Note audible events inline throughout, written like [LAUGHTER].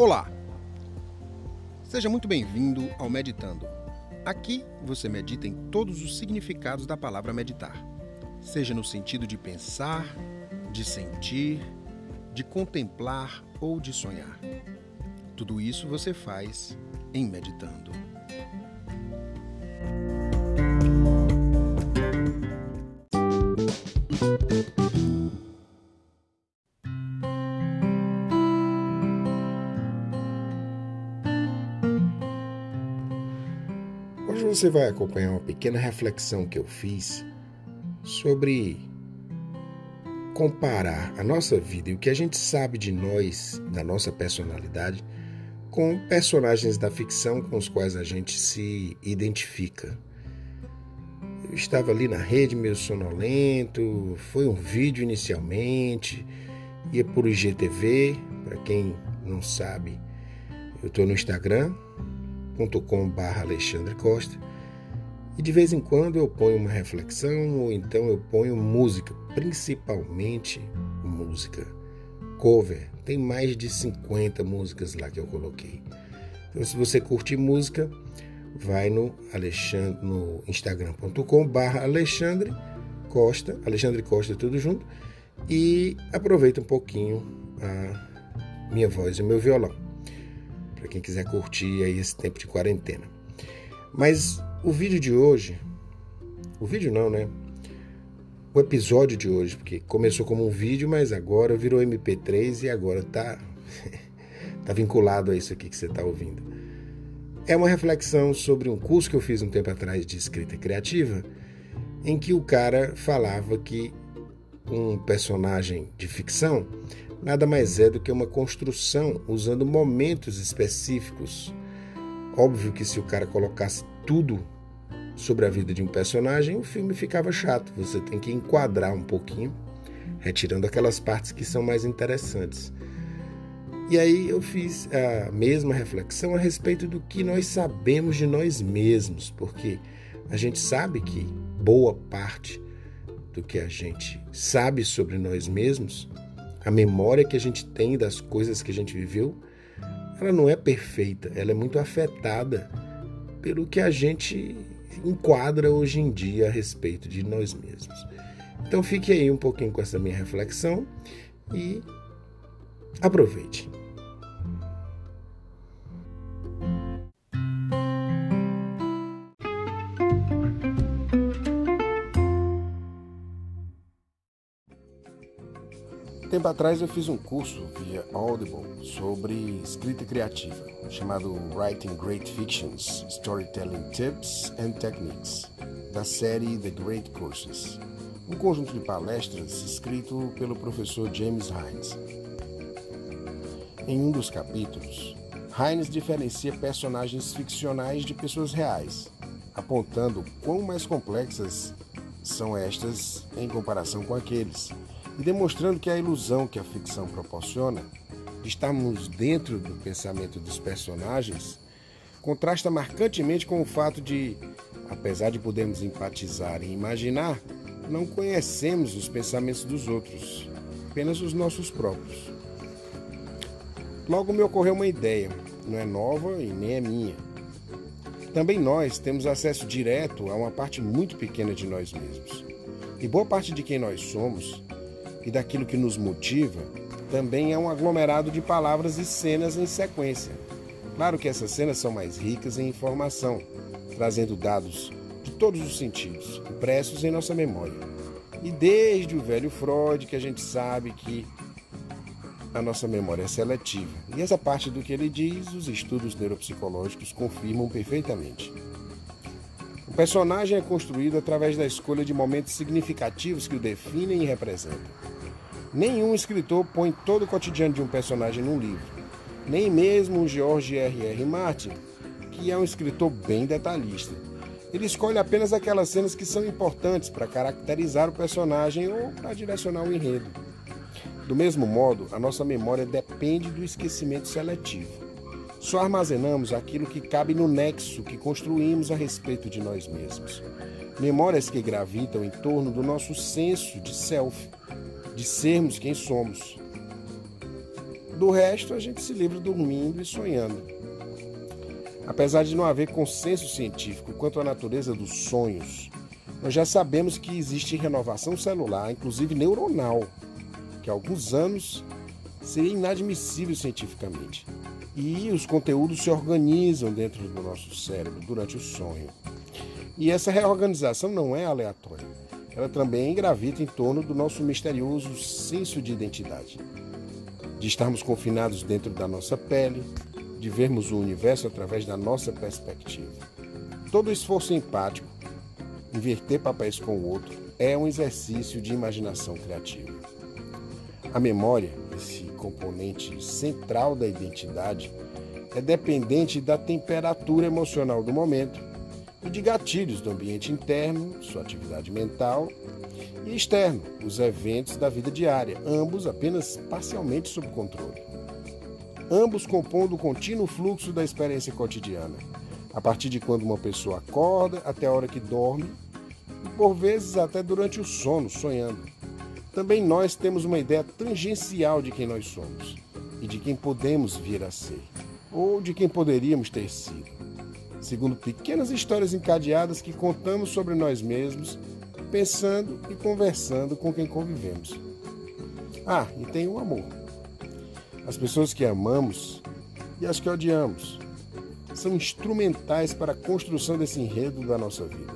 Olá! Seja muito bem-vindo ao Meditando. Aqui você medita em todos os significados da palavra meditar, seja no sentido de pensar, de sentir, de contemplar ou de sonhar. Tudo isso você faz em Meditando. Hoje você vai acompanhar uma pequena reflexão que eu fiz sobre comparar a nossa vida e o que a gente sabe de nós, da nossa personalidade, com personagens da ficção com os quais a gente se identifica. Eu estava ali na rede meio sonolento, foi um vídeo inicialmente, ia por IGTV, para quem não sabe, eu estou no Instagram, youtube.com.br Alexandre Costa. E de vez em quando eu ponho uma reflexão ou então eu ponho música, principalmente música. Cover, tem mais de 50 músicas lá que eu coloquei. Então se você curte música, vai no, no instagram.com Alexandre Costa, Alexandre Costa tudo junto, e aproveita um pouquinho a minha voz e o meu violão para quem quiser curtir aí esse tempo de quarentena. Mas o vídeo de hoje, o vídeo não, né? O episódio de hoje, porque começou como um vídeo, mas agora virou MP3 e agora tá [LAUGHS] tá vinculado a isso aqui que você está ouvindo. É uma reflexão sobre um curso que eu fiz um tempo atrás de escrita criativa, em que o cara falava que um personagem de ficção nada mais é do que uma construção usando momentos específicos. Óbvio que se o cara colocasse tudo sobre a vida de um personagem, o filme ficava chato. Você tem que enquadrar um pouquinho, retirando aquelas partes que são mais interessantes. E aí eu fiz a mesma reflexão a respeito do que nós sabemos de nós mesmos, porque a gente sabe que boa parte do que a gente sabe sobre nós mesmos a memória que a gente tem das coisas que a gente viveu, ela não é perfeita, ela é muito afetada pelo que a gente enquadra hoje em dia a respeito de nós mesmos. Então fique aí um pouquinho com essa minha reflexão e aproveite. Tempo atrás eu fiz um curso via Audible sobre escrita criativa, chamado Writing Great Fictions: Storytelling Tips and Techniques, da série The Great Courses, um conjunto de palestras escrito pelo professor James Hines. Em um dos capítulos, Hines diferencia personagens ficcionais de pessoas reais, apontando quão mais complexas são estas em comparação com aqueles e demonstrando que a ilusão que a ficção proporciona, de estarmos dentro do pensamento dos personagens, contrasta marcantemente com o fato de, apesar de podermos empatizar e imaginar, não conhecemos os pensamentos dos outros, apenas os nossos próprios. Logo me ocorreu uma ideia, não é nova e nem é minha. Também nós temos acesso direto a uma parte muito pequena de nós mesmos. E boa parte de quem nós somos e daquilo que nos motiva também é um aglomerado de palavras e cenas em sequência. Claro que essas cenas são mais ricas em informação, trazendo dados de todos os sentidos, impressos em nossa memória. E desde o velho Freud que a gente sabe que a nossa memória é seletiva. E essa parte do que ele diz, os estudos neuropsicológicos confirmam perfeitamente. Personagem é construído através da escolha de momentos significativos que o definem e representam. Nenhum escritor põe todo o cotidiano de um personagem num livro, nem mesmo o George R. R. Martin, que é um escritor bem detalhista. Ele escolhe apenas aquelas cenas que são importantes para caracterizar o personagem ou para direcionar o enredo. Do mesmo modo, a nossa memória depende do esquecimento seletivo. Só armazenamos aquilo que cabe no nexo que construímos a respeito de nós mesmos. Memórias que gravitam em torno do nosso senso de self, de sermos quem somos. Do resto, a gente se livra dormindo e sonhando. Apesar de não haver consenso científico quanto à natureza dos sonhos, nós já sabemos que existe renovação celular, inclusive neuronal, que há alguns anos seria inadmissível cientificamente. E os conteúdos se organizam dentro do nosso cérebro durante o sonho. E essa reorganização não é aleatória. Ela também gravita em torno do nosso misterioso senso de identidade. De estarmos confinados dentro da nossa pele, de vermos o universo através da nossa perspectiva. Todo esforço empático, inverter papéis com o outro, é um exercício de imaginação criativa. A memória, esse componente central da identidade, é dependente da temperatura emocional do momento e de gatilhos do ambiente interno, sua atividade mental, e externo, os eventos da vida diária, ambos apenas parcialmente sob controle. Ambos compondo o contínuo fluxo da experiência cotidiana, a partir de quando uma pessoa acorda até a hora que dorme, e por vezes até durante o sono, sonhando. Também nós temos uma ideia tangencial de quem nós somos e de quem podemos vir a ser, ou de quem poderíamos ter sido segundo pequenas histórias encadeadas que contamos sobre nós mesmos, pensando e conversando com quem convivemos. Ah, e tem o amor. As pessoas que amamos e as que odiamos são instrumentais para a construção desse enredo da nossa vida.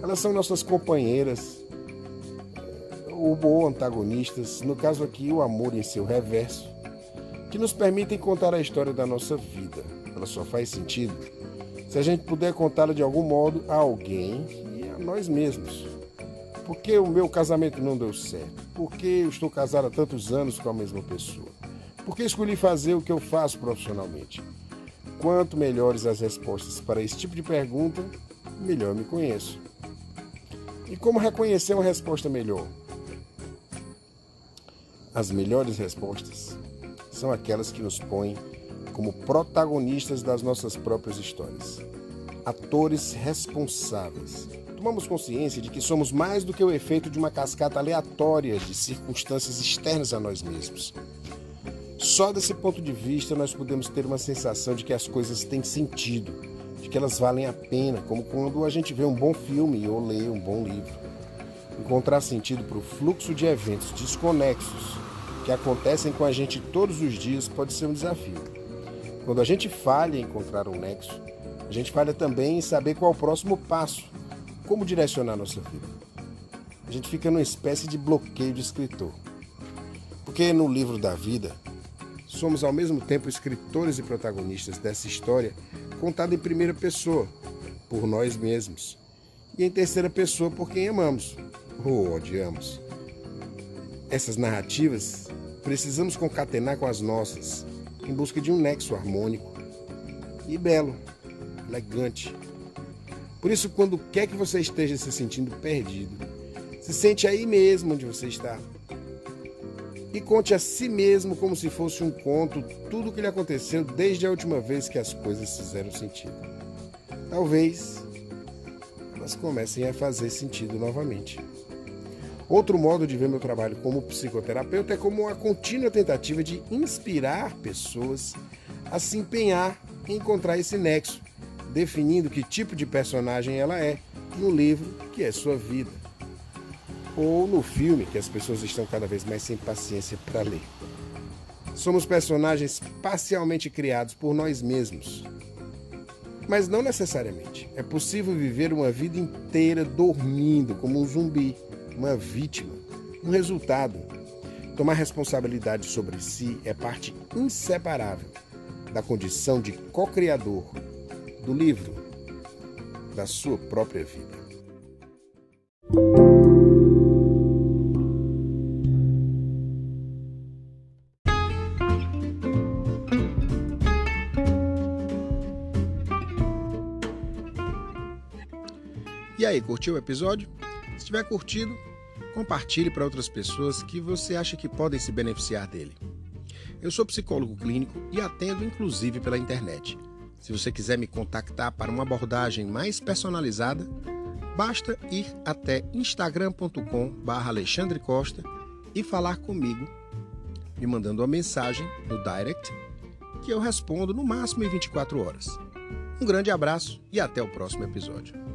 Elas são nossas companheiras, ou antagonistas, no caso aqui o amor em seu reverso, que nos permitem contar a história da nossa vida. Ela só faz sentido se a gente puder contá-la de algum modo a alguém e a nós mesmos. Por que o meu casamento não deu certo? Por que eu estou casado há tantos anos com a mesma pessoa? Por que escolhi fazer o que eu faço profissionalmente? Quanto melhores as respostas para esse tipo de pergunta, melhor me conheço. E como reconhecer uma resposta melhor? As melhores respostas são aquelas que nos põem como protagonistas das nossas próprias histórias, atores responsáveis. Tomamos consciência de que somos mais do que o efeito de uma cascata aleatória de circunstâncias externas a nós mesmos. Só desse ponto de vista nós podemos ter uma sensação de que as coisas têm sentido, de que elas valem a pena, como quando a gente vê um bom filme ou lê um bom livro. Encontrar sentido para o fluxo de eventos desconexos que acontecem com a gente todos os dias pode ser um desafio. Quando a gente falha em encontrar um nexo, a gente falha também em saber qual é o próximo passo, como direcionar nossa vida. A gente fica numa espécie de bloqueio de escritor. Porque no livro da vida, somos ao mesmo tempo escritores e protagonistas dessa história contada em primeira pessoa, por nós mesmos, e em terceira pessoa por quem amamos ou odiamos. Essas narrativas precisamos concatenar com as nossas em busca de um nexo harmônico e belo, elegante. Por isso, quando quer que você esteja se sentindo perdido, se sente aí mesmo onde você está. E conte a si mesmo como se fosse um conto tudo o que lhe aconteceu desde a última vez que as coisas fizeram sentido. Talvez comecem a fazer sentido novamente. Outro modo de ver meu trabalho como psicoterapeuta é como uma contínua tentativa de inspirar pessoas a se empenhar em encontrar esse nexo, definindo que tipo de personagem ela é no livro que é sua vida, ou no filme que as pessoas estão cada vez mais sem paciência para ler. Somos personagens parcialmente criados por nós mesmos. Mas não necessariamente. É possível viver uma vida inteira dormindo como um zumbi uma vítima, um resultado. Tomar responsabilidade sobre si é parte inseparável da condição de co-criador do livro da sua própria vida. E aí, curtiu o episódio? Se tiver curtido, compartilhe para outras pessoas que você acha que podem se beneficiar dele. Eu sou psicólogo clínico e atendo inclusive pela internet. Se você quiser me contactar para uma abordagem mais personalizada, basta ir até instagram.com/alexandre Costa e falar comigo me mandando uma mensagem no direct que eu respondo no máximo em 24 horas. Um grande abraço e até o próximo episódio.